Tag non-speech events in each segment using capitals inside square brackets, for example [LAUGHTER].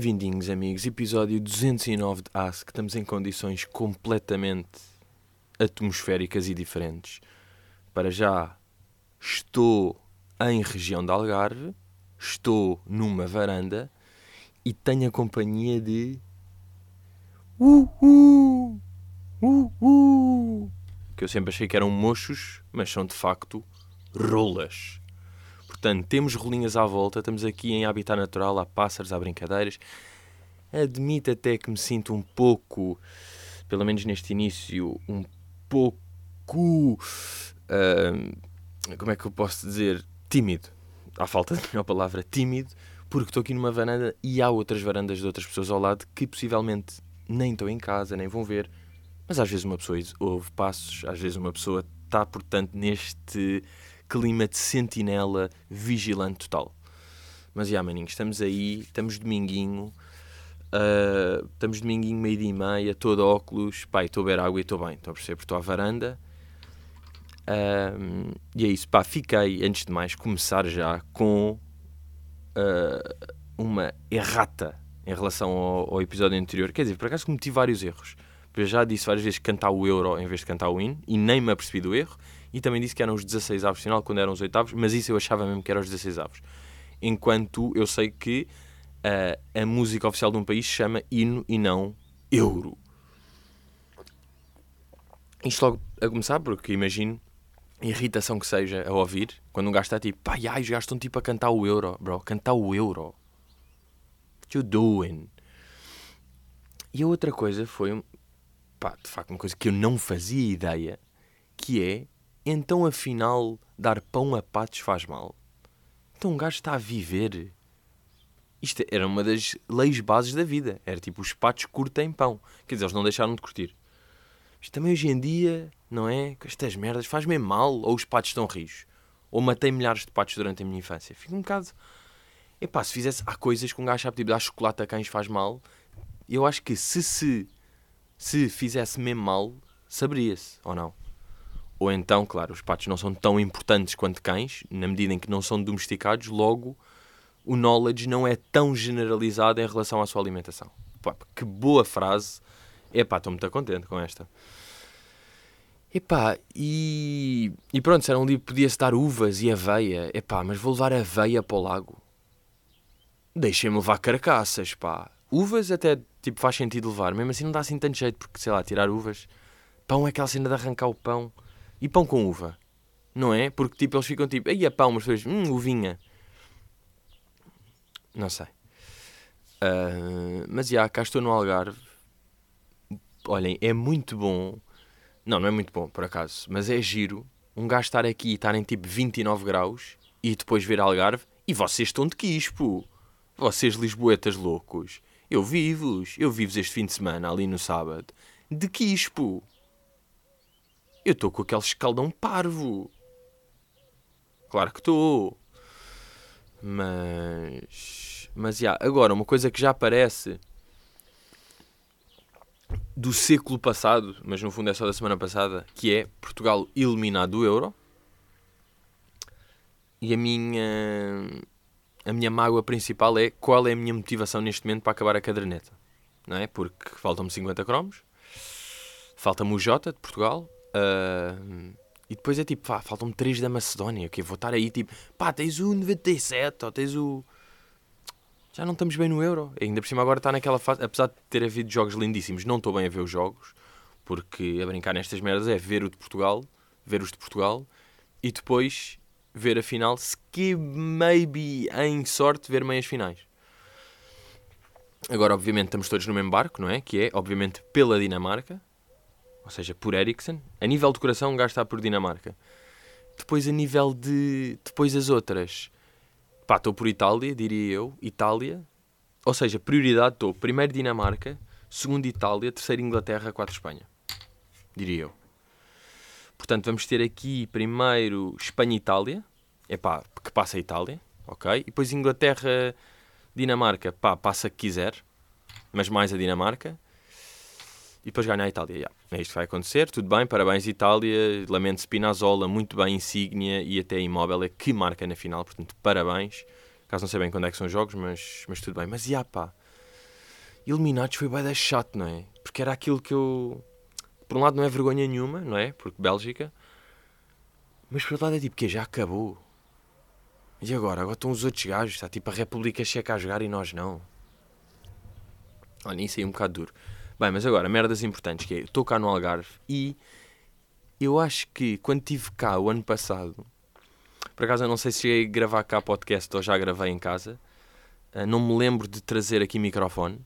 Bem-vindinhos, amigos. Episódio 209 de Ask. Estamos em condições completamente atmosféricas e diferentes. Para já, estou em região de Algarve, estou numa varanda e tenho a companhia de. Uhul! Uhul! Que eu sempre achei que eram mochos, mas são de facto rolas. Portanto, temos rolinhas à volta, estamos aqui em habitat natural, há pássaros, há brincadeiras. Admito até que me sinto um pouco, pelo menos neste início, um pouco. Uh, como é que eu posso dizer? Tímido. Há falta de melhor palavra, tímido, porque estou aqui numa varanda e há outras varandas de outras pessoas ao lado que possivelmente nem estão em casa, nem vão ver. Mas às vezes uma pessoa ouve passos, às vezes uma pessoa está, portanto, neste clima de sentinela vigilante total. Mas já, maninhos, estamos aí, estamos dominguinho, uh, estamos dominguinho, meio-dia e meia, todo óculos, pá, estou a beber água e estou bem, estou a perceber, estou à varanda. Uh, e é isso, pá, fiquei, antes de mais, começar já com uh, uma errata em relação ao, ao, episódio anterior. Quer dizer, por acaso cometi vários erros. Eu já disse várias vezes cantar o euro em vez de cantar o hino e nem me apercebi do erro e também disse que eram os 16 avos final quando eram os oitavos, mas isso eu achava mesmo que eram os 16 avos. Enquanto eu sei que uh, a música oficial de um país chama hino e não euro. Isto logo a começar, porque imagino irritação que seja a ouvir quando um gajo está tipo, pá, ai, os gajos estão tipo a cantar o euro, bro, cantar o euro. What you doing? E a outra coisa foi, pá, de facto, uma coisa que eu não fazia ideia, que é então, afinal, dar pão a patos faz mal? Então, um gajo está a viver. Isto era uma das leis bases da vida. Era tipo, os patos curtem pão. Quer dizer, eles não deixaram de curtir. Isto também hoje em dia, não é? Com estas merdas, faz mesmo mal. Ou os patos estão rios. Ou matei milhares de patos durante a minha infância. Fico um bocado. Epá, se fizesse. Há coisas que um gajo sabe, tipo, dar chocolate a cães faz mal. Eu acho que se se. Se fizesse mesmo mal, saberia-se, ou não? Ou então, claro, os patos não são tão importantes quanto cães, na medida em que não são domesticados, logo o knowledge não é tão generalizado em relação à sua alimentação. Pá, que boa frase. Epá, estou muito contente com esta. Epá, e, e pronto, era um dia podia-se dar uvas e aveia. Epá, mas vou levar aveia para o lago. Deixem-me levar carcaças, pá. Uvas até, tipo, faz sentido levar. Mesmo assim não dá assim tanto jeito, porque, sei lá, tirar uvas... Pão é aquela cena de arrancar o pão... E pão com uva? Não é? Porque tipo, eles ficam tipo, aí é pão, mas depois, hum, uvinha. Não sei. Uh, mas já, cá estou no Algarve. Olhem, é muito bom. Não, não é muito bom, por acaso. Mas é giro um gajo estar aqui e estar em tipo 29 graus e depois ver Algarve e vocês estão de quispo. Vocês lisboetas loucos. Eu vivo-vos. Eu vivo este fim de semana ali no sábado. De quispo. Eu estou com aquele escaldão parvo. Claro que estou. Mas. Mas já, agora, uma coisa que já aparece do século passado, mas no fundo é só da semana passada, que é Portugal eliminado do Euro. E a minha. A minha mágoa principal é qual é a minha motivação neste momento para acabar a caderneta. Não é? Porque faltam-me 50 cromos, falta-me o J de Portugal, Uh, e depois é tipo, pá, faltam-me 3 da Macedónia, que vou estar aí tipo, pá, tens o 97, ou tens o. Já não estamos bem no Euro. E ainda por cima agora está naquela fase, apesar de ter havido jogos lindíssimos, não estou bem a ver os jogos, porque a brincar nestas merdas é ver o de Portugal, ver os de Portugal, e depois ver a final, se que maybe em sorte ver meias finais. Agora, obviamente, estamos todos no mesmo barco, não é? Que é, obviamente, pela Dinamarca, ou seja, por Ericsson. A nível de coração, um gajo está por Dinamarca. Depois, a nível de. Depois, as outras. Pá, estou por Itália, diria eu. Itália. Ou seja, prioridade estou. Primeiro Dinamarca, segundo Itália, terceiro Inglaterra, quatro Espanha. Diria eu. Portanto, vamos ter aqui primeiro Espanha e Itália. É pá, que passa a Itália. Ok? E depois Inglaterra, Dinamarca. Pá, passa que quiser. Mas mais a Dinamarca e depois ganha a Itália. Yeah. É isto que vai acontecer, tudo bem, parabéns Itália, lamento Spinazzola, muito bem, insígnia e até imóvel é que marca na final, portanto, parabéns. Caso não sei bem quando é que são os jogos, mas, mas tudo bem. Mas, yeah, pá, Eliminados foi bem chato, não é? Porque era aquilo que eu. Por um lado não é vergonha nenhuma, não é? Porque Bélgica. Mas por outro lado é tipo, que já acabou. E agora? Agora estão os outros gajos. Está tipo a República Checa a jogar e nós não. Olha, isso aí é um bocado duro. Bem, mas agora, merdas importantes, que é, estou cá no Algarve e eu acho que quando estive cá o ano passado, por acaso eu não sei se cheguei a gravar cá podcast ou já gravei em casa, uh, não me lembro de trazer aqui microfone,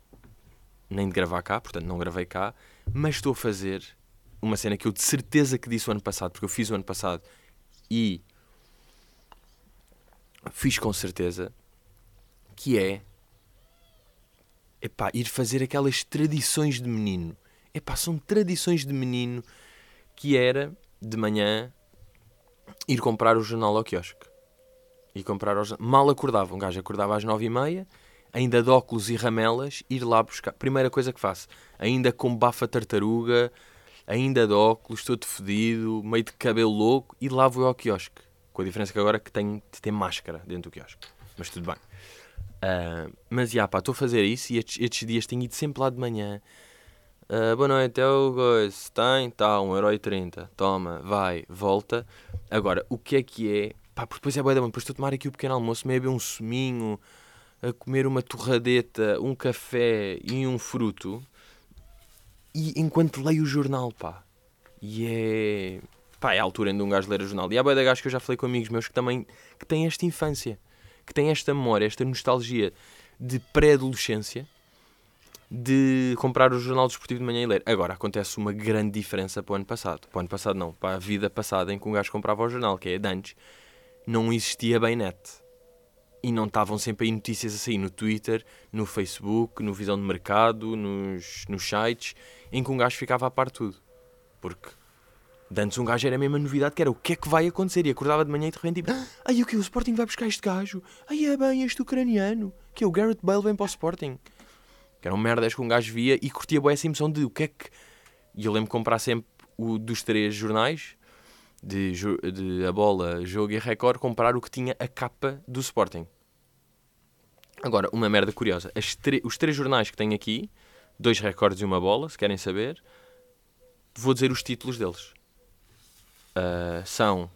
nem de gravar cá, portanto não gravei cá, mas estou a fazer uma cena que eu de certeza que disse o ano passado, porque eu fiz o ano passado e fiz com certeza, que é epá, ir fazer aquelas tradições de menino. Epá, são tradições de menino que era de manhã ir comprar o jornal ao quiosque. E comprar. Mal acordava, um gajo acordava às nove e meia, ainda de óculos e ramelas, ir lá buscar. Primeira coisa que faço, ainda com bafa tartaruga, ainda de óculos, todo fedido, meio de cabelo louco, e lá vou ao quiosque. Com a diferença que agora que tenho de ter máscara dentro do quiosque. Mas tudo bem. Uh, mas já, pá, estou a fazer isso e estes, estes, dias tenho ido sempre lá de manhã. Uh, boa noite, é o Goiás. Tem? Tá, 1,30€. Toma, vai, volta. Agora, o que é que é? Pá, porque depois é boa da Depois estou a tomar aqui o pequeno almoço, meio a beber um suminho, a comer uma torradeta, um café e um fruto. E enquanto leio o jornal, pá. E é. Pá, é a altura ainda um gajo ler o jornal. E há boa da gajo que eu já falei com amigos meus que também que têm esta infância que tem esta memória, esta nostalgia de pré-adolescência de comprar o jornal desportivo de manhã e ler. Agora, acontece uma grande diferença para o ano passado. Para o ano passado não, para a vida passada em que um gajo comprava o jornal, que é de antes, não existia bem net. E não estavam sempre aí notícias assim no Twitter, no Facebook, no Visão de Mercado, nos, nos sites, em que um gajo ficava a par de tudo. Porque de antes um gajo era a mesma novidade que era o que é que vai acontecer. E acordava de manhã e de repente tipo, ah, ai o que? O Sporting vai buscar este gajo? Ai é bem este ucraniano. Que é o Garrett Bale vem para o Sporting. Que eram merdas que um gajo via e curtia boa essa emoção de o que é que. E eu lembro de comprar sempre o dos três jornais, de, de A Bola, Jogo e Record, comprar o que tinha a capa do Sporting. Agora, uma merda curiosa. os três jornais que tenho aqui, dois recordes e uma bola, se querem saber, vou dizer os títulos deles uh, são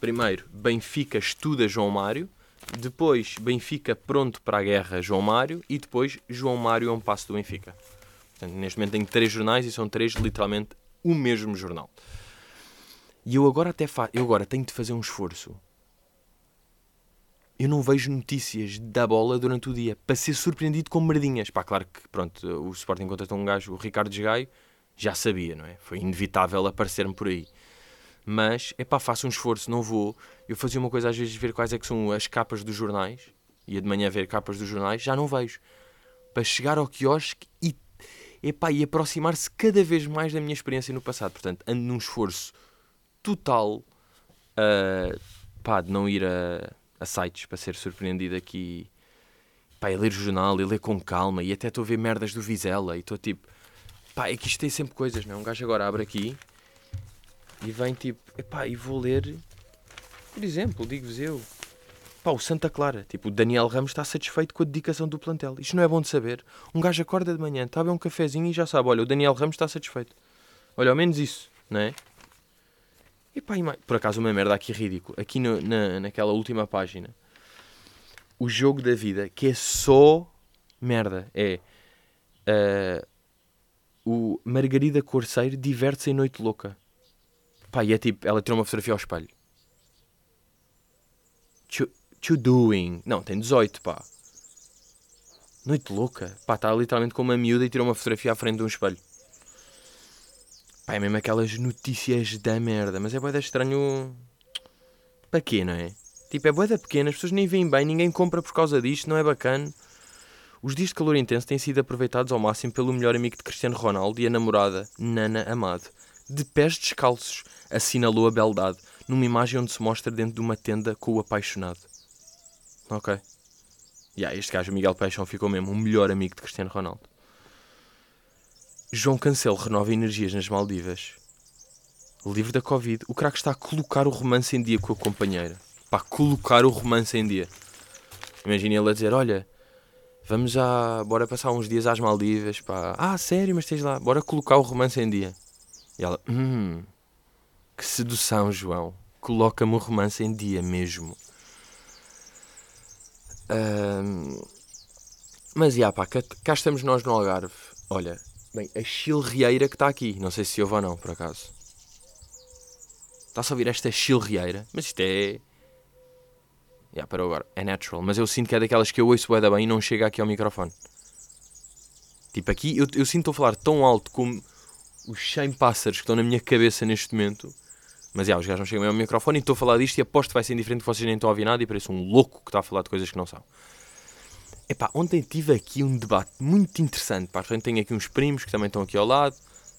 primeiro Benfica estuda João Mário, depois Benfica pronto para a guerra João Mário e depois João Mário é um passo do Benfica. Portanto, neste momento tenho três jornais e são três literalmente o mesmo jornal. E eu agora até fa eu agora tenho de fazer um esforço. Eu não vejo notícias da bola durante o dia para ser surpreendido com merdinhas. Pá, claro que pronto, o Sporting contratou um gajo, o Ricardo Gaio, já sabia, não é? Foi inevitável aparecer-me por aí. Mas, é faço um esforço, não vou. Eu fazia uma coisa às vezes ver quais é que são as capas dos jornais, ia de manhã ver capas dos jornais, já não vejo. Para chegar ao quiosque e, epá, e aproximar-se cada vez mais da minha experiência no passado. Portanto, ando num esforço total uh, pá, de não ir a, a sites para ser surpreendido aqui. Pá, a ler o jornal e ler com calma e até estou a ver merdas do Vizela e estou tipo Pá, é que isto tem sempre coisas, não é? Um gajo agora abre aqui e vem tipo, epá, e vou ler, por exemplo, digo-vos eu, pá, o Santa Clara. Tipo, o Daniel Ramos está satisfeito com a dedicação do plantel. Isto não é bom de saber. Um gajo acorda de manhã, está a beber um cafezinho e já sabe, olha, o Daniel Ramos está satisfeito. Olha, ao menos isso, não é? E pá, por acaso uma merda aqui ridícula. Aqui no, na, naquela última página. O jogo da vida, que é só merda. É... Uh, o Margarida Corceiro diverte-se em Noite Louca. Pá, e é tipo, ela tirou uma fotografia ao espelho. you doing? Não, tem 18, pá. Noite louca. Pá, está literalmente com uma miúda e tirou uma fotografia à frente de um espelho. Pá, é mesmo aquelas notícias da merda. Mas é boeda estranho. Para quê, não é? Tipo, é boeda pequena, as pessoas nem veem bem, ninguém compra por causa disto, não é bacana. Os dias de calor intenso têm sido aproveitados ao máximo pelo melhor amigo de Cristiano Ronaldo e a namorada, Nana Amado. De pés descalços, assinalou a beldade, numa imagem onde se mostra dentro de uma tenda com o apaixonado. Ok. Yeah, este gajo, Miguel Paixão, ficou mesmo o melhor amigo de Cristiano Ronaldo. João Cancelo renova energias nas Maldivas. Livre da Covid, o craque está a colocar o romance em dia com a companheira. Para colocar o romance em dia. Imagina ele a dizer: Olha, Vamos já, bora passar uns dias às Maldivas, pá. Ah, sério, mas tens lá, bora colocar o romance em dia. E ela, hum, que sedução, João. Coloca-me o romance em dia mesmo. Ahm, mas, já, pá, cá, cá estamos nós no Algarve. Olha, bem, a chilrieira que está aqui. Não sei se houve ou não, por acaso. Está-se a ouvir esta chilrieira? Mas isto é... Já, para agora. É natural. Mas eu sinto que é daquelas que eu ouço bem, bem e não chega aqui ao microfone. Tipo, aqui eu, eu sinto a falar tão alto como os 100 pássaros que estão na minha cabeça neste momento. Mas já, os gajos não chegam ao microfone e estou a falar disto e aposto que vai ser indiferente que vocês nem estão a ouvir nada e pareço um louco que está a falar de coisas que não são. Epá, ontem tive aqui um debate muito interessante. Pá, tenho aqui uns primos que também estão aqui ao lado.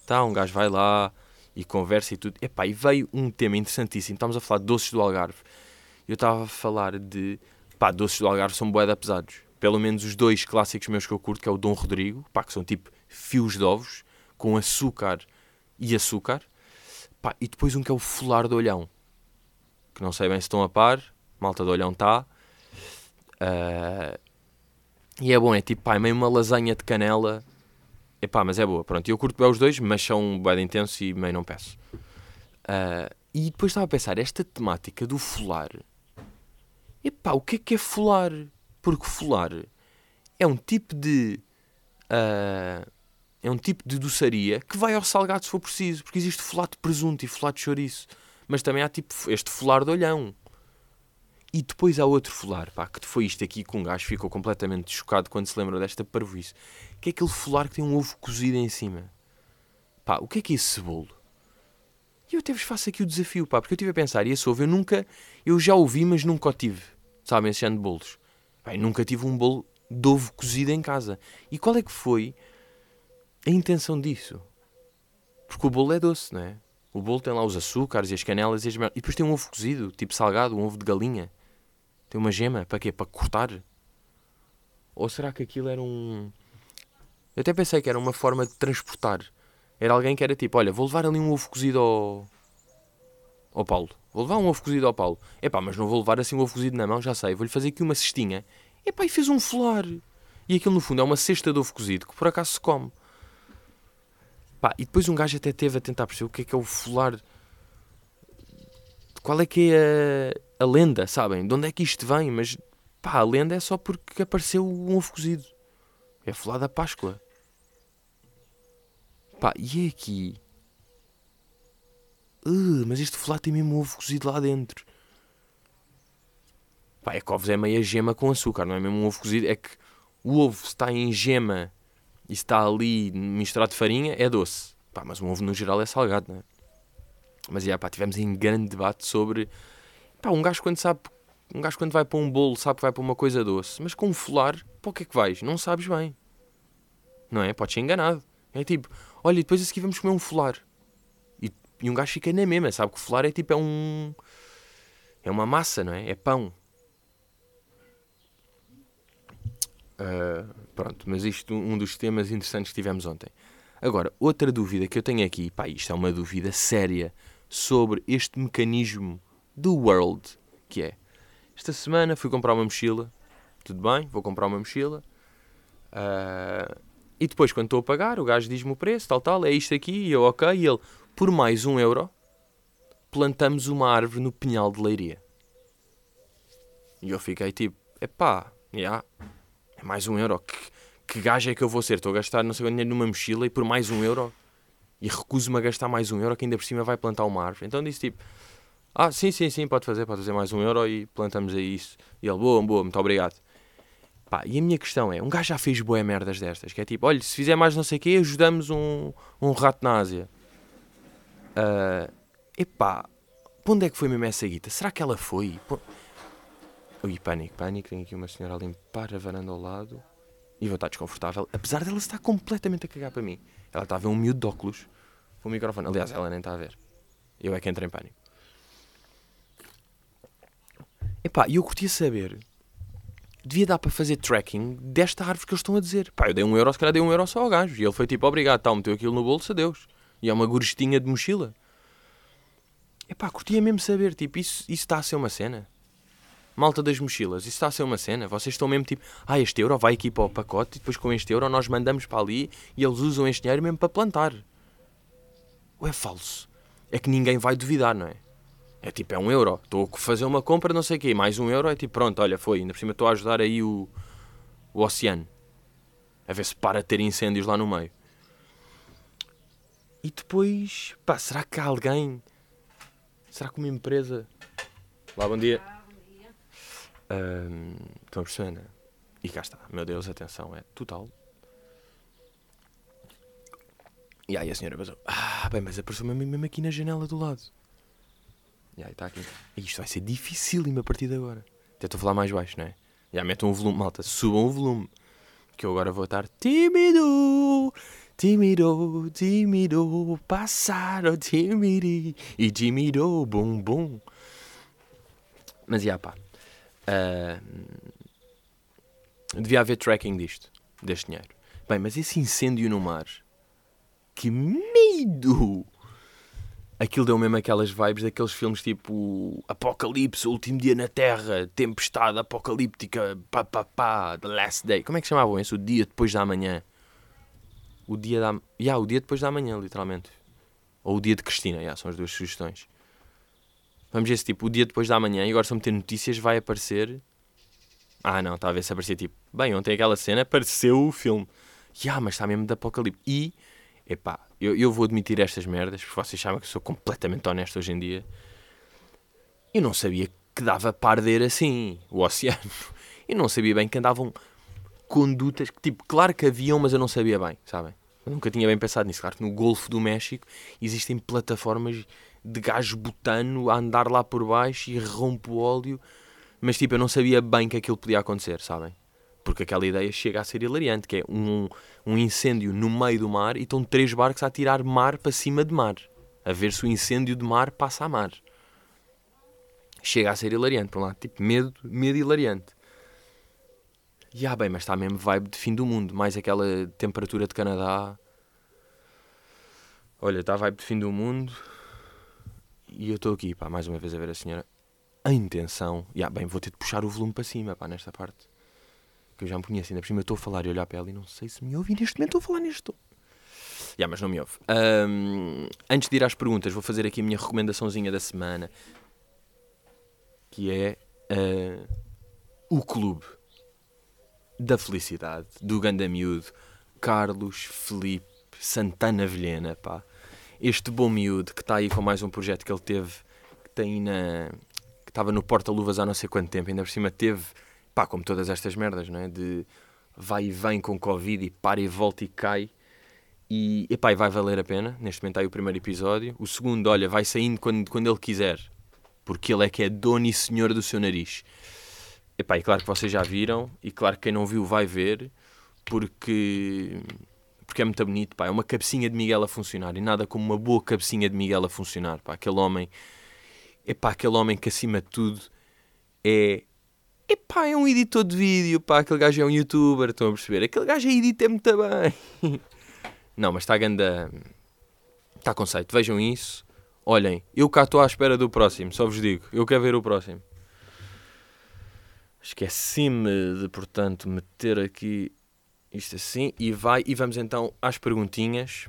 Tá, um gajo vai lá e conversa e tudo. Epá, e veio um tema interessantíssimo. Estamos a falar de doces do Algarve. Eu estava a falar de... Pá, doces do Algarve são boeda pesados. Pelo menos os dois clássicos meus que eu curto, que é o Dom Rodrigo. Pá, que são tipo fios de ovos com açúcar e açúcar. Pá, e depois um que é o Fular do Olhão. Que não sei bem se estão a par. Malta do Olhão está. Uh, e é bom, é tipo, pá, é meio uma lasanha de canela. Epá, mas é boa, pronto. Eu curto bem os dois, mas são bem intensos e meio não peço. Uh, e depois estava a pensar, esta temática do folar. Epá, o que é que é folar? Porque folar é um tipo de. Uh, é um tipo de doçaria que vai ao salgado se for preciso. Porque existe folar de presunto e folar de chouriço. Mas também há tipo este folar de olhão. E depois há outro folar, pá, que foi isto aqui com um gajo ficou completamente chocado quando se lembra desta parvoíce. Que é aquele folar que tem um ovo cozido em cima. Pá, o que é que é esse bolo? E eu até vos faço aqui o desafio, pá, porque eu estive a pensar, e esse ovo eu nunca, eu já ouvi, mas nunca o tive. Sabem, esse de bolos. Pá, nunca tive um bolo de ovo cozido em casa. E qual é que foi a intenção disso? Porque o bolo é doce, não é? O bolo tem lá os açúcares e as canelas e as... E depois tem um ovo cozido, tipo salgado, um ovo de galinha. Tem uma gema, para quê? Para cortar? Ou será que aquilo era um. Eu até pensei que era uma forma de transportar. Era alguém que era tipo: olha, vou levar ali um ovo cozido ao. ao Paulo. Vou levar um ovo cozido ao Paulo. Epá, mas não vou levar assim um ovo cozido na mão, já sei. Vou-lhe fazer aqui uma cestinha. Epá, e fez um folar. E aquilo no fundo é uma cesta de ovo cozido que por acaso se come. Pá, e depois um gajo até teve a tentar perceber o que é que é o folar. Qual é que é a a lenda, sabem? De onde é que isto vem? Mas pá, a lenda é só porque apareceu um ovo cozido. É falar da Páscoa. Pá, e é aqui? Uh, mas este folado tem mesmo um ovo cozido lá dentro. Pá, é que ovos é meia gema com açúcar, não é mesmo um ovo cozido. É que o ovo está em gema e está ali misturado de farinha, é doce. Pá, mas um ovo no geral é salgado, não é? Mas, yeah, pá, tivemos em grande debate sobre Pá, um gajo quando sabe. Um gajo quando vai para um bolo sabe que vai para uma coisa doce. Mas com um folar, para o que é que vais? Não sabes bem. Não é? Podes ser enganado. É tipo, olha, depois a seguir vamos comer um folar. E, e um gajo fica na mesma, sabe que o folar é tipo, é um. É uma massa, não é? É pão. Uh, pronto, mas isto um dos temas interessantes que tivemos ontem. Agora, outra dúvida que eu tenho aqui, pá, isto é uma dúvida séria sobre este mecanismo do World, que é esta semana fui comprar uma mochila, tudo bem, vou comprar uma mochila. Uh, e depois, quando estou a pagar, o gajo diz-me o preço, tal, tal, é isto aqui, e eu, ok, e ele, por mais um euro, plantamos uma árvore no pinhal de leiria. E eu fiquei tipo, epá, yeah, é mais um euro, que, que gajo é que eu vou ser? Estou a gastar não sei quanto dinheiro numa mochila e por mais um euro, e recuso-me a gastar mais um euro, que ainda por cima vai plantar uma árvore. Então disse tipo, ah, sim, sim, sim, pode fazer, pode fazer mais um euro e plantamos aí isso. E ele, boa, boa, muito obrigado. Pá, e a minha questão é, um gajo já fez boé merdas destas, que é tipo, olha, se fizer mais não sei o quê, ajudamos um, um rato na Ásia. Uh, epá, para onde é que foi mesmo essa guita? Será que ela foi? Pô... Ui, pânico, pânico, tem aqui uma senhora a limpar a varanda ao lado e vou estar desconfortável, apesar dela estar completamente a cagar para mim. Ela está a ver um miúdo de óculos com o microfone. Aliás, ela nem está a ver. Eu é que entrei em pânico. Epá, e eu curtia saber. Devia dar para fazer tracking desta árvore que eles estão a dizer. Pá, eu dei um euro, se calhar dei um euro só ao gajo. E ele foi tipo, obrigado, tal, meteu aquilo no bolso, adeus. E é uma gorjestinha de mochila. Epá, curtia mesmo saber, tipo, isso, isso está a ser uma cena? Malta das mochilas, isso está a ser uma cena. Vocês estão mesmo tipo, ah, este euro vai aqui para o pacote e depois com este euro nós mandamos para ali e eles usam este dinheiro mesmo para plantar. Ou é falso? É que ninguém vai duvidar, não é? É tipo, é um euro. Estou a fazer uma compra, não sei o quê. Mais um euro é tipo, pronto, olha, foi. Ainda por cima estou a ajudar aí o, o oceano. A ver se para de ter incêndios lá no meio. E depois, pá, será que há alguém? Será que uma empresa. Lá, bom dia. Um, estão a perceber, né? E cá está. Meu Deus, atenção, é total. E aí a senhora pensou: Ah, bem, mas apareceu-me mesmo aqui na janela do lado. Aí está aqui. Isto vai ser dificílimo a partir de agora. Até estou a falar mais baixo, não é? Já metam o volume, malta, subam o volume. Que eu agora vou estar tímido, tímido, tímido, passaram tímido e tímido, bum bum. Mas já pá. Uh, devia haver tracking disto, deste dinheiro. Bem, mas esse incêndio no mar, que medo! Aquilo deu mesmo aquelas vibes daqueles filmes tipo Apocalipse, Último Dia na Terra, Tempestade Apocalíptica, pá pá pá, The Last Day. Como é que chamavam isso? O dia depois da manhã. O dia da. Yeah, o dia depois da manhã, literalmente. Ou o dia de Cristina, yeah, são as duas sugestões. Vamos ver se tipo, o dia depois da manhã, e agora se eu meter notícias, vai aparecer. Ah não, a ver se tipo, bem, ontem aquela cena apareceu o filme. Ya, mas está mesmo de apocalipse. E, epá, eu, eu vou admitir estas merdas, porque vocês sabem que eu sou completamente honesto hoje em dia. Eu não sabia que dava para arder assim o oceano. Eu não sabia bem que andavam condutas, que, tipo, claro que haviam, mas eu não sabia bem, sabem? Eu nunca tinha bem pensado nisso. Claro que no Golfo do México existem plataformas de gás butano a andar lá por baixo e rompe o óleo. Mas tipo, eu não sabia bem que aquilo podia acontecer, sabem? Porque aquela ideia chega a ser hilariante, que é um, um incêndio no meio do mar e estão três barcos a tirar mar para cima de mar. A ver se o incêndio de mar passa a mar. Chega a ser hilariante, por um lado. Tipo, medo, medo hilariante. E ah, bem, mas está mesmo vibe de fim do mundo. Mais aquela temperatura de Canadá. Olha, está vibe de fim do mundo. E eu estou aqui, pá, mais uma vez a ver a senhora. A intenção. Yeah, bem, vou ter de puxar o volume para cima, pá, nesta parte. Que eu já me conheço. Ainda por cima eu estou a falar e olhar para ela e não sei se me ouve. E neste momento estou a falar neste tom. Yeah, mas não me ouve. Um, antes de ir às perguntas, vou fazer aqui a minha recomendaçãozinha da semana. Que é uh, o clube da felicidade do ganda miúdo Carlos Felipe Santana Vilhena, pá este bom miúdo que está aí com mais um projeto que ele teve, que tem na. que estava no porta-luvas há não sei quanto tempo, ainda por cima teve, pá, como todas estas merdas, não é? De vai e vem com Covid e para e volta e cai. E, epá, e vai valer a pena. Neste momento aí o primeiro episódio. O segundo, olha, vai saindo quando, quando ele quiser. Porque ele é que é dono e senhor do seu nariz. Epá, e claro que vocês já viram. E claro que quem não viu vai ver. Porque porque é muito bonito, pá. É uma cabecinha de Miguel a funcionar e nada como uma boa cabecinha de Miguel a funcionar, pá. Aquele homem, é pá, aquele homem que acima de tudo é. Epá, é um editor de vídeo, pá, aquele gajo é um youtuber, estão a perceber? Aquele gajo é edita muito bem. [LAUGHS] Não, mas está a ganda... Está conceito, vejam isso. Olhem, eu cá estou à espera do próximo, só vos digo. Eu quero ver o próximo. Esqueci-me de, portanto, meter aqui isto assim, e vai, e vamos então às perguntinhas.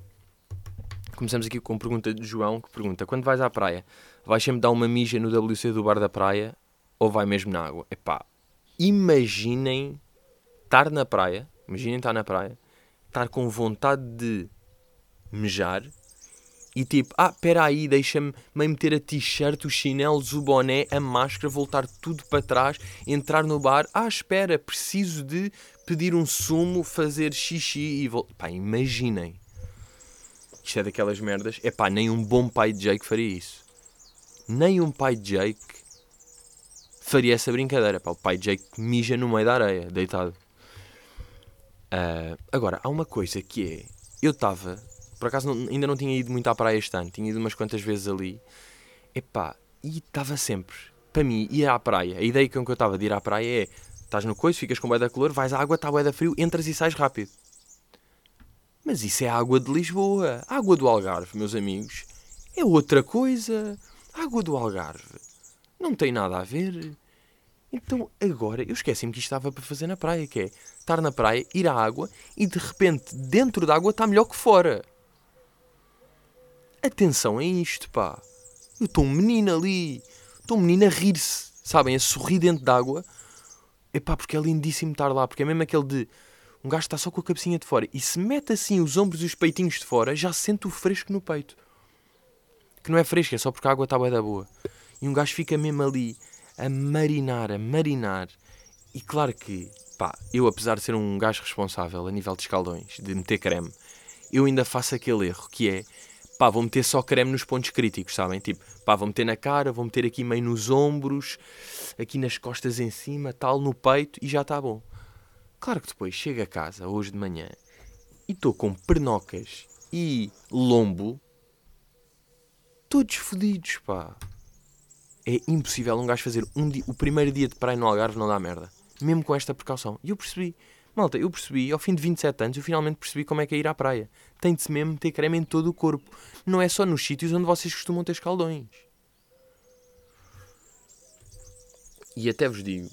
Começamos aqui com a pergunta de João, que pergunta, quando vais à praia, vais sempre dar uma mija no WC do bar da praia, ou vai mesmo na água? Epá, imaginem estar na praia, imaginem estar na praia, estar com vontade de mejar, e tipo, ah, espera aí, deixa-me meter a t-shirt, os chinelos, o boné, a máscara, voltar tudo para trás, entrar no bar, ah, espera, preciso de pedir um sumo, fazer xixi e voltar. Pá, imaginem. Isto é daquelas merdas. É pá, nem um bom pai de Jake faria isso. Nem um pai de Jake faria essa brincadeira. Pá, o pai de Jake mija no meio da areia, deitado. Uh, agora, há uma coisa que é. Eu estava. Por acaso não, ainda não tinha ido muito à praia este ano. Tinha ido umas quantas vezes ali. Epá, e estava sempre. Para mim, ir à praia. A ideia com que eu estava de ir à praia é Estás no coiso, ficas com bué da calor, vais à água, está bué da frio, entras e sais rápido. Mas isso é a água de Lisboa. A água do Algarve, meus amigos, é outra coisa. A água do Algarve não tem nada a ver. Então agora eu esqueci-me que isto estava para fazer na praia, que é estar na praia, ir à água e de repente dentro da água está melhor que fora. Atenção a isto, pá. Eu estou um menino ali, estou um menino a rir-se, sabem, a sorrir dentro d'água. Epá, porque é lindíssimo estar lá, porque é mesmo aquele de um gajo está só com a cabecinha de fora e se mete assim os ombros e os peitinhos de fora, já sente o fresco no peito. Que não é fresco, é só porque a água está bem da boa. E um gajo fica mesmo ali a marinar, a marinar. E claro que, pá, eu apesar de ser um gajo responsável a nível de escaldões, de meter creme, eu ainda faço aquele erro que é, pá, vou meter só creme nos pontos críticos, sabem? Tipo, pá, vou meter na cara, vou meter aqui meio nos ombros, aqui nas costas em cima, tal, no peito e já está bom. Claro que depois chego a casa, hoje de manhã, e estou com pernocas e lombo, todos fodidos, pá. É impossível um gajo fazer um dia, o primeiro dia de praia no Algarve não dá merda. Mesmo com esta precaução. E eu percebi, malta, eu percebi, ao fim de 27 anos, eu finalmente percebi como é que é ir à praia. Tem de se mesmo ter creme em todo o corpo. Não é só nos sítios onde vocês costumam ter escaldões. E até vos digo,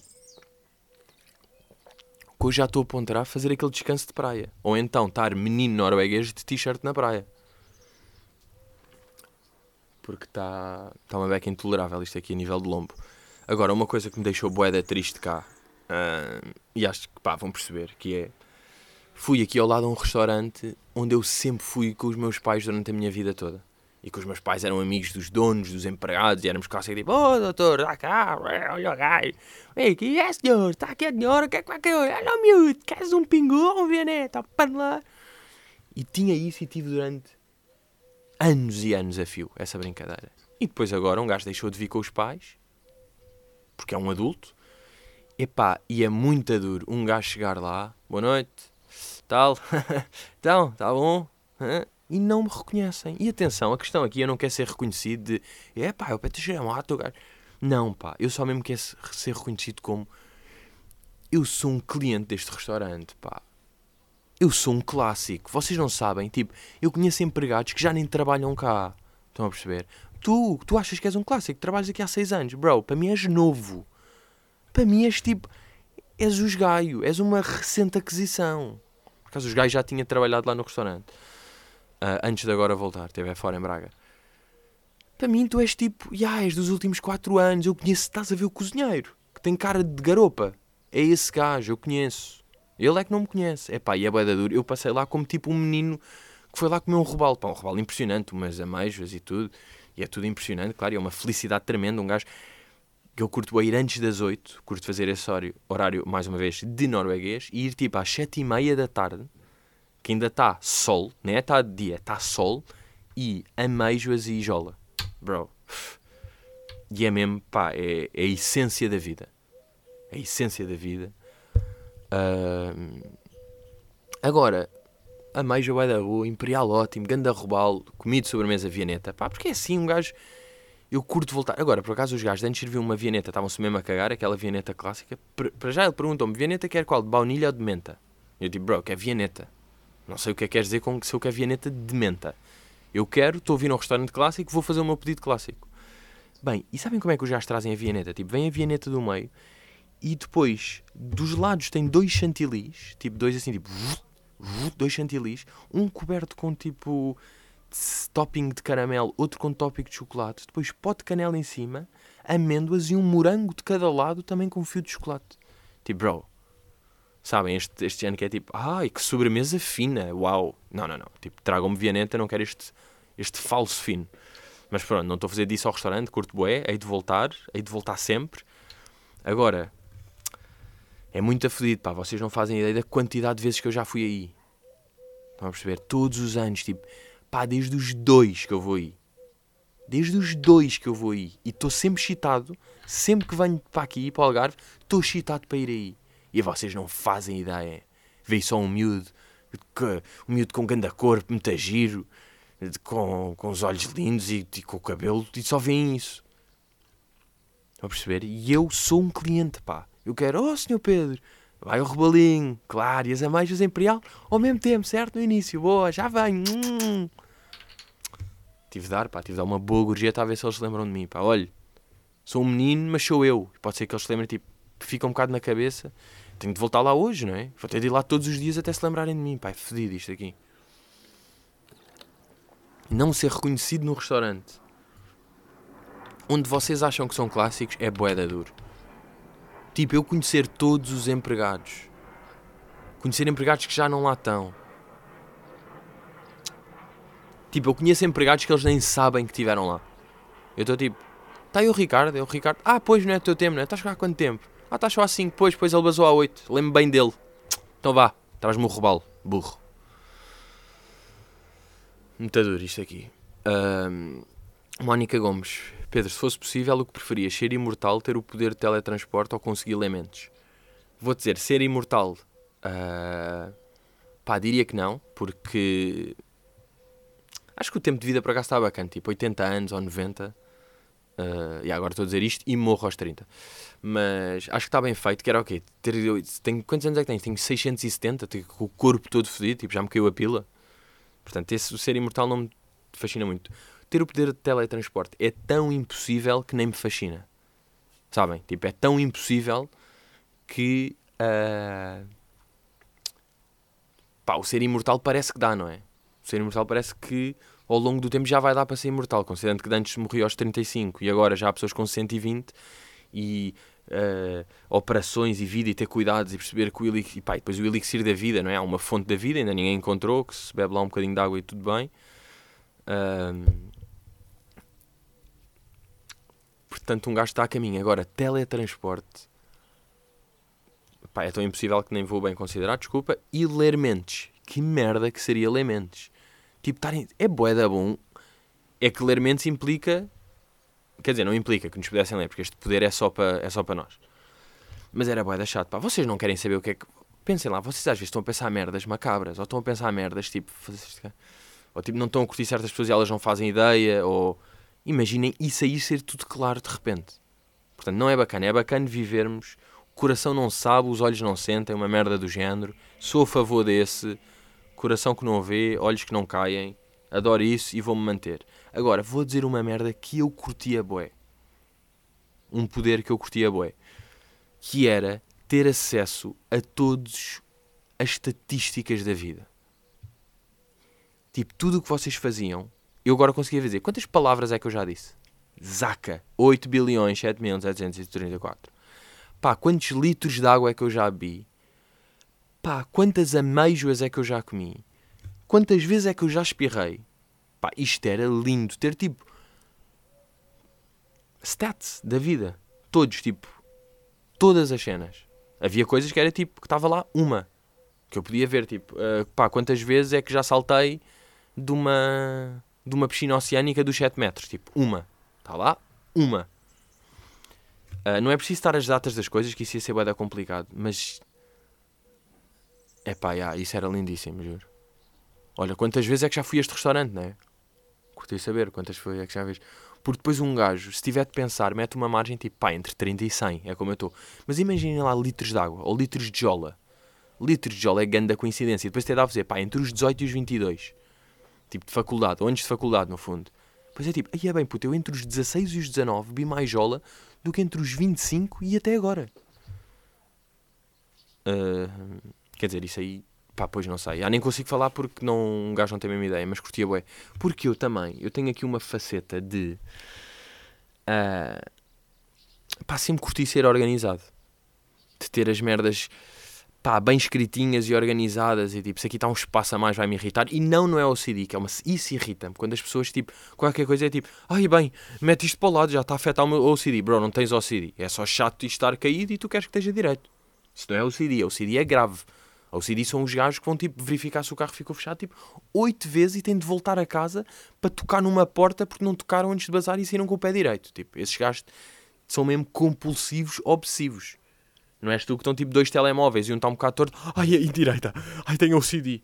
que eu já estou a ponderar fazer aquele descanso de praia. Ou então estar menino norueguês de t-shirt na praia. Porque está tá uma beca intolerável isto aqui a nível de lombo. Agora, uma coisa que me deixou boeda triste cá, uh, e acho que pá, vão perceber, que é... Fui aqui ao lado a um restaurante onde eu sempre fui com os meus pais durante a minha vida toda e que os meus pais eram amigos dos donos, dos empregados, e éramos quase tipo, oh doutor, está cá, olha o gajo, ei, que é senhor, está aqui a senhora, o que é que vai querer? Olha miúdo, queres um pingo, um vieneta, lá. E tinha isso e tive durante anos e anos a fio, essa brincadeira. E depois agora um gajo deixou de vir com os pais, porque é um adulto, epá, e é muito duro um gajo chegar lá, boa noite, tal, [LAUGHS] então, tá bom, e não me reconhecem. E atenção, a questão aqui eu não quero ser reconhecido de é pá, o Peter Chamato, gajo. Não, pá, eu só mesmo quero ser reconhecido como eu sou um cliente deste restaurante, pá. Eu sou um clássico. Vocês não sabem, tipo, eu conheço empregados que já nem trabalham cá. Estão a perceber? Tu, tu achas que és um clássico, trabalhas aqui há seis anos. Bro, para mim és novo. Para mim és tipo, és os gaio, és uma recente aquisição. Por acaso os gaios já tinha trabalhado lá no restaurante uh, antes de agora voltar, esteve fora em Braga. Para mim, tu és tipo, yeah, és dos últimos 4 anos. Eu conheço, estás a ver o cozinheiro, que tem cara de garopa. É esse gajo, eu conheço. Ele é que não me conhece. É pá, e é boeda duro. Eu passei lá como tipo um menino que foi lá comer um robalo. Pá, um robalo impressionante, umas ameijas e tudo. E é tudo impressionante, claro. É uma felicidade tremenda. Um gajo que eu curto ir antes das 8, curto fazer esse horário, horário, mais uma vez, de norueguês, e ir tipo às 7 e meia da tarde que ainda está sol, nem é está dia, está sol e ameijoas e jola. Bro. E é mesmo, pá, é, é a essência da vida. É a essência da vida. Uh, agora, ameijo vai da rua, imperial ótimo, ganda robalo, comido sobremesa vianeta. Pá, porque é assim um gajo... Eu curto voltar. Agora, por acaso, os gajos antes serviam uma vianeta, estavam-se mesmo a cagar, aquela vianeta clássica. Para já ele perguntou-me, vianeta quer qual? De baunilha ou de menta? Eu digo, bro, que é vianeta. Não sei o que é que queres dizer com se eu quero vianeta de menta. Eu quero, estou a vir a um restaurante clássico, vou fazer o meu pedido clássico. Bem, e sabem como é que os gajos trazem a vianeta? Tipo, vem a vianeta do meio e depois dos lados tem dois chantilis, tipo, dois assim, tipo, dois chantilis, um coberto com tipo topping de caramelo, outro com topping de chocolate, depois pote de canela em cima, amêndoas e um morango de cada lado também com fio de chocolate. Tipo, bro, Sabem, este, este ano que é tipo, ai, que sobremesa fina, uau. Não, não, não. Tipo, tragam-me Vianeta, não quero este, este falso fino. Mas pronto, não estou a fazer disso ao restaurante, curto boé, hei de voltar, hei de voltar sempre. Agora, é muito afodido, pá, vocês não fazem ideia da quantidade de vezes que eu já fui aí. Estão a perceber? Todos os anos, tipo, pá, desde os dois que eu vou aí. Desde os dois que eu vou aí. E estou sempre excitado, sempre que venho para aqui, para o Algarve, estou excitado para ir aí. E vocês não fazem ideia. Veio só um miúdo, um miúdo com grande corpo, muito giro, com, com os olhos lindos e, e com o cabelo, e só veem isso. Estão a perceber? E eu sou um cliente, pá. Eu quero, oh, senhor Pedro, vai o rebalinho, claro, e as ameijas imperial ao mesmo tempo, certo? No início, boa, já vem. Hum. Tive de dar, pá, tive de dar uma boa gorjeta a ver se eles se lembram de mim, pá. Olha, sou um menino, mas sou eu. Pode ser que eles se lembrem, tipo, fica um bocado na cabeça. Tenho de voltar lá hoje, não é? Vou ter de ir lá todos os dias até se lembrarem de mim. Pá, é fedido isto aqui. Não ser reconhecido no restaurante onde vocês acham que são clássicos é boeda duro. Tipo, eu conhecer todos os empregados. Conhecer empregados que já não lá estão. Tipo, eu conheço empregados que eles nem sabem que estiveram lá. Eu estou tipo, está aí o Ricardo? É o Ricardo. Ah, pois não é teu tempo, não é? Estás cá há quanto tempo? Ah, estás só há 5, pois, pois ele basou há 8. Lembro bem dele. Então vá, traz-me o robalo, burro. Muito duro isto aqui. Um, Mónica Gomes. Pedro, se fosse possível, o que preferias? Ser imortal, ter o poder de teletransporte ou conseguir elementos? Vou dizer, ser imortal. Uh, pá, diria que não, porque acho que o tempo de vida para cá está bacana, tipo 80 anos ou 90. Uh, e agora estou a dizer isto e morro aos 30. Mas acho que está bem feito, que era o quê? Ter, tenho, quantos anos é que tens? Tenho 670, tenho o corpo todo fodido, tipo, já me caiu a pila. Portanto, esse, ser imortal não me fascina muito ter o poder de teletransporte é tão impossível que nem me fascina. Sabem? Tipo, é tão impossível que. Uh... Pá, o ser imortal parece que dá, não é? O ser imortal parece que ao longo do tempo já vai dar para ser imortal, considerando que antes morri aos 35 e agora já há pessoas com 120 e uh, operações e vida e ter cuidados e perceber que o elixir, e pá, depois o elixir da vida, não é? Há uma fonte da vida, ainda ninguém encontrou, que se bebe lá um bocadinho de água e tudo bem. Uh, Portanto, um gajo está a caminho. Agora, teletransporte. Pá, é tão impossível que nem vou bem considerar, desculpa. E ler mentes. Que merda que seria ler mentes. Tipo, estarem... É boeda bom. É que ler mentes implica... Quer dizer, não implica que nos pudessem ler, porque este poder é só para, é só para nós. Mas era boeda chato, pá. Vocês não querem saber o que é que... Pensem lá, vocês às vezes estão a pensar merdas macabras, ou estão a pensar merdas, tipo... Ou tipo, não estão a curtir certas pessoas e elas não fazem ideia, ou Imaginem isso aí ser tudo claro de repente. Portanto, não é bacana. É bacana vivermos. O coração não sabe, os olhos não sentem, uma merda do género. Sou a favor desse. Coração que não vê, olhos que não caem. Adoro isso e vou-me manter. Agora, vou dizer uma merda que eu curtia boé. Um poder que eu curtia boé. Que era ter acesso a todas as estatísticas da vida. Tipo, tudo o que vocês faziam, eu agora conseguia dizer quantas palavras é que eu já disse? Zaca, 8 bilhões, 7 milhões, 734. Pá, quantos litros de água é que eu já bebi? Pá, quantas ameijoas é que eu já comi? Quantas vezes é que eu já espirrei? Pá, isto era lindo. Ter tipo. Stats da vida. Todos, tipo. Todas as cenas. Havia coisas que era tipo. que estava lá uma. Que eu podia ver, tipo. Uh, pá, quantas vezes é que já saltei de uma de uma piscina oceânica dos 7 metros. Tipo, uma. Está lá? Uma. Uh, não é preciso estar as datas das coisas, que isso ia ser bem complicado. Mas. É pá, yeah, isso era lindíssimo, juro. Olha, quantas vezes é que já fui a este restaurante, não é? Saber quantas foi é que já vês. Porque depois um gajo, se tiver de pensar, mete uma margem tipo, pá, entre 30 e 100, é como eu estou. Mas imaginem lá litros de água, ou litros de jola. Litros de jola é grande a coincidência. E depois até dá a dizer, pá, entre os 18 e os 22. Tipo, de faculdade, ou antes de faculdade, no fundo. Pois é tipo, aí é bem, puto, eu entre os 16 e os 19 vi mais jola do que entre os 25 e até agora. Uh, quer dizer, isso aí, pá, pois não sei. Ah, nem consigo falar porque não, um gajo não tem a mesma ideia, mas curtia bué. Porque eu também, eu tenho aqui uma faceta de... Uh, pá, sempre curti ser organizado. De ter as merdas pá, bem escritinhas e organizadas e tipo, se aqui está um espaço a mais vai me irritar. E não, não é OCD, que é uma... Isso irrita-me. Quando as pessoas, tipo, qualquer coisa é tipo, ai bem, mete isto para o lado, já está a afetar o meu OCD. Bro, não tens OCD. É só chato de estar caído e tu queres que esteja direito. Isso não é OCD. OCD é grave. OCD são os gajos que vão, tipo, verificar se o carro ficou fechado, tipo, oito vezes e têm de voltar a casa para tocar numa porta porque não tocaram antes de bazar e saíram com o pé direito. Tipo, esses gajos são mesmo compulsivos, obsessivos. Não és tu que estão tipo dois telemóveis e um está um bocado torto. Ai, aí direita. Ai, tenho OCD.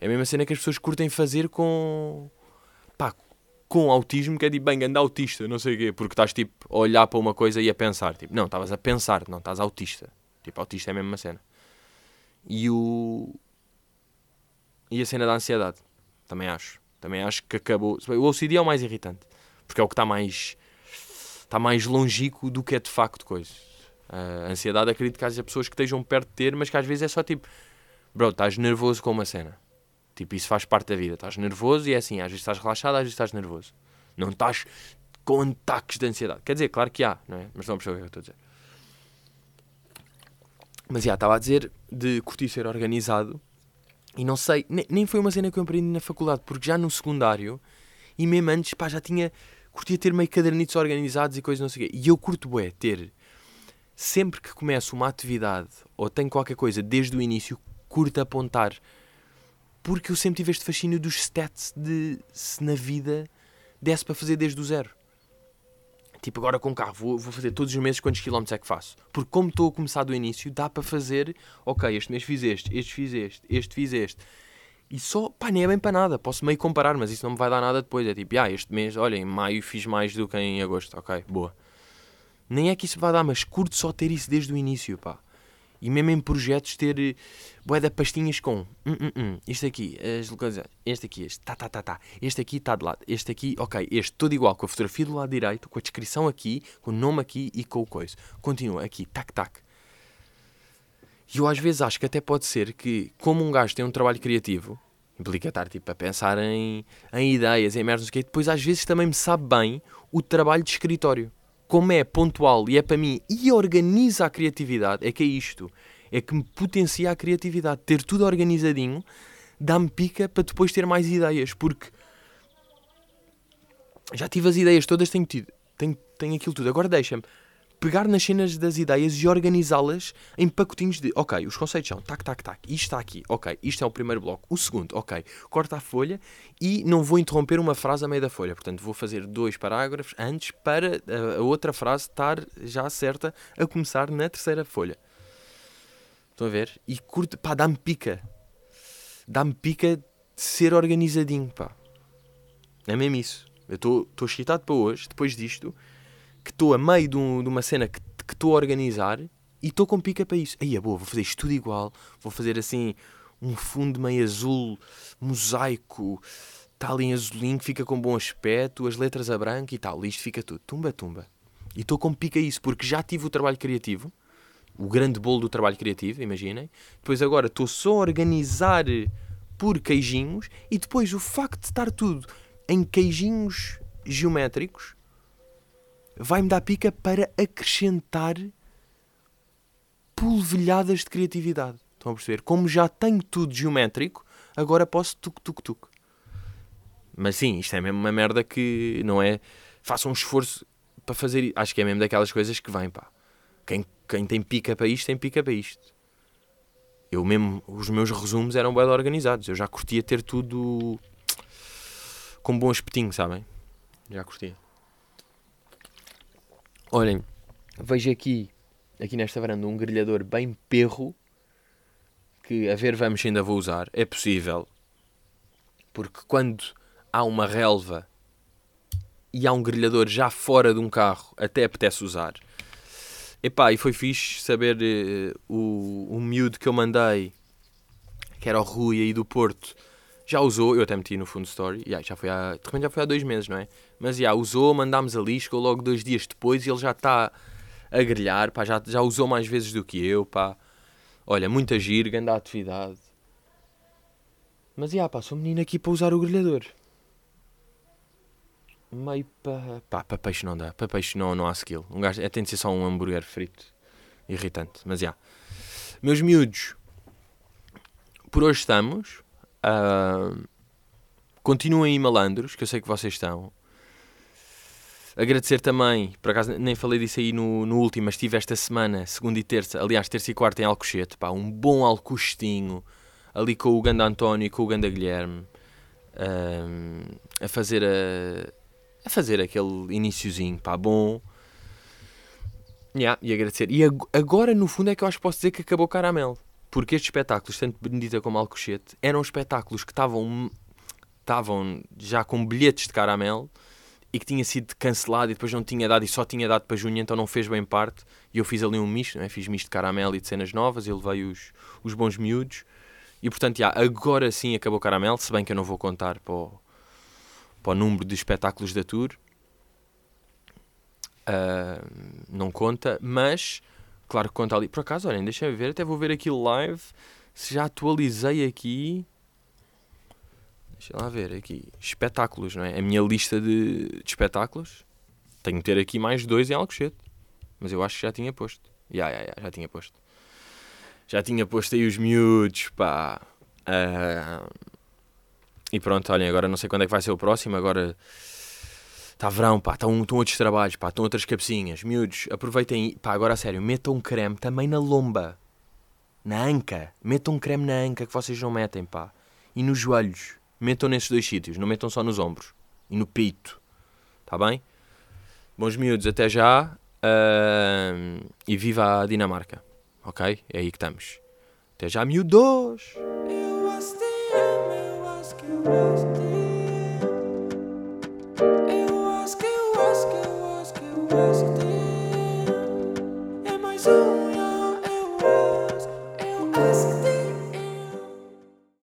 É a mesma cena que as pessoas curtem fazer com. pá, com autismo, que é tipo, bem, anda autista, não sei o quê, porque estás tipo a olhar para uma coisa e a pensar. Tipo, não, estavas a pensar, não, estás autista. Tipo, autista é a mesma cena. E o. E a cena da ansiedade. Também acho. Também acho que acabou. O OCD é o mais irritante. Porque é o que está mais. está mais longínquo do que é de facto coisa A ansiedade acredito que haja pessoas que estejam perto de ter, mas que às vezes é só tipo, bro, estás nervoso com uma cena. Tipo, isso faz parte da vida. Estás nervoso e é assim, às vezes estás relaxado, às vezes estás nervoso. Não estás com ataques de ansiedade. Quer dizer, claro que há, não é? Mas não percebo o que é eu estou a dizer. Mas já, estava a dizer de curtir ser organizado e não sei, nem, nem foi uma cena que eu aprendi na faculdade, porque já no secundário e mesmo antes, pá, já tinha, curtia ter meio cadernitos organizados e coisas não sei o quê. E eu curto, bué, ter, sempre que começo uma atividade ou tenho qualquer coisa desde o início, curto apontar. Porque eu sempre tive este fascínio dos stats de se na vida desse para fazer desde o zero. Tipo, agora com o carro, vou, vou fazer todos os meses quantos quilómetros é que faço. Porque como estou a começar do início, dá para fazer, ok, este mês fiz este, este fiz este, este fiz este. E só, pá, nem é bem para nada. Posso meio comparar, mas isso não me vai dar nada depois. É tipo, ah, este mês, olha, em maio fiz mais do que em agosto. Ok, boa. Nem é que isso vai dar, mas curto só ter isso desde o início, pá. E mesmo em projetos ter eh, bué de pastinhas com hum, isto aqui, as localizações, este aqui, este, tá, tá, tá, tá, este aqui está de lado, este aqui, ok, este todo igual, com a fotografia do lado direito, com a descrição aqui, com o nome aqui e com o coisa. Continua aqui, tac, tac. E eu às vezes acho que até pode ser que, como um gajo tem um trabalho criativo, implica estar tipo, a pensar em, em ideias, em merdas, depois às vezes também me sabe bem o trabalho de escritório como é pontual e é para mim e organiza a criatividade, é que é isto. É que me potencia a criatividade. Ter tudo organizadinho dá-me pica para depois ter mais ideias. Porque já tive as ideias todas, tenho tido. Tenho, tenho aquilo tudo. Agora deixa-me pegar nas cenas das ideias e organizá-las em pacotinhos de, ok, os conceitos são tac, tac, tac, isto está aqui, ok, isto é o primeiro bloco. O segundo, ok, corta a folha e não vou interromper uma frase a meio da folha. Portanto, vou fazer dois parágrafos antes para a, a outra frase estar já certa a começar na terceira folha. Estão a ver? E curto, pá, dá-me pica. Dá-me pica de ser organizadinho, pá. É mesmo isso. Eu estou excitado para hoje, depois disto que estou a meio de, um, de, uma cena que estou a organizar e estou com pica para isso. Aí é boa, vou fazer isto tudo igual, vou fazer assim um fundo meio azul, mosaico, está ali em azulinho, fica com bom aspecto, as letras a branco e tal, isto fica tudo, tumba, tumba. E estou com pica isso, porque já tive o trabalho criativo, o grande bolo do trabalho criativo, imaginem. Depois agora estou só a organizar por queijinhos e depois o facto de estar tudo em queijinhos geométricos vai-me dar pica para acrescentar polvilhadas de criatividade. Estão a perceber? Como já tenho tudo geométrico, agora posso tuc-tuc-tuc. Mas sim, isto é mesmo uma merda que não é. Faça um esforço para fazer. Acho que é mesmo daquelas coisas que vêm, pá. Quem, quem tem pica para isto, tem pica para isto. Eu mesmo, os meus resumos eram bem organizados. Eu já curtia ter tudo com bom espetinho, sabem? Já curtia. Olhem, vejo aqui, aqui nesta varanda, um grelhador bem perro. Que a ver, vamos ainda vou usar. É possível. Porque quando há uma relva e há um grelhador já fora de um carro, até apetece usar. Epá, e foi fixe saber uh, o, o miúdo que eu mandei, que era o Rui aí do Porto, já usou, eu até meti no fundo story, yeah, já foi há, de repente já foi há dois meses, não é? Mas já yeah, usou, mandámos ali, chegou logo dois dias depois e ele já está a grelhar, pá, já, já usou mais vezes do que eu, pá. Olha, muita giro, grande atividade. Mas já, yeah, pá, sou menino aqui para usar o grelhador. Meio para. pá, para peixe não dá, para peixe não, não há skill. Um gajo, é, tem de ser só um hambúrguer frito. Irritante, mas já. Meus miúdos, por hoje estamos. Uh, continuem malandros, que eu sei que vocês estão. Agradecer também, por acaso nem falei disso aí no, no último, mas estive esta semana, segunda e terça, aliás, terça e quarta em Alcochete, pá, um bom alcostinho, ali com o Ganda António e com o Ganda Guilherme, uh, a fazer a, a fazer aquele iníciozinho, pá, bom. Yeah, e agradecer. E agora, no fundo, é que eu acho que posso dizer que acabou o caramelo. Porque estes espetáculos, tanto Benedita como Alcochete, eram espetáculos que estavam, estavam já com bilhetes de caramelo e que tinha sido cancelado e depois não tinha dado e só tinha dado para junho, então não fez bem parte. E eu fiz ali um misto, né? fiz misto de caramelo e de cenas novas, e levei os, os bons miúdos. E portanto, já, agora sim acabou o caramelo, se bem que eu não vou contar para o, para o número de espetáculos da tour. Uh, não conta, mas claro que conta ali. Por acaso, olhem, deixem-me ver, até vou ver aqui live se já atualizei aqui. Deixa lá ver aqui. Espetáculos, não é? A minha lista de, de espetáculos. Tenho que ter aqui mais dois em Alcochete. Mas eu acho que já tinha posto. Já, já, já, já tinha posto. Já tinha posto aí os miúdos, pá. Ah, e pronto, olhem, agora não sei quando é que vai ser o próximo. Agora está verão, pá. Estão, estão outros trabalhos, pá. Estão outras cabecinhas. Miúdos, aproveitem. Pá, agora a sério, metam creme também na lomba. Na anca. Metam creme na anca que vocês não metem, pá. E nos joelhos. Metam nesses dois sítios. Não metam só nos ombros. E no peito. Está bem? Bons miúdos, até já. Uh, e viva a Dinamarca. Ok? É aí que estamos. Até já, miúdos! Eu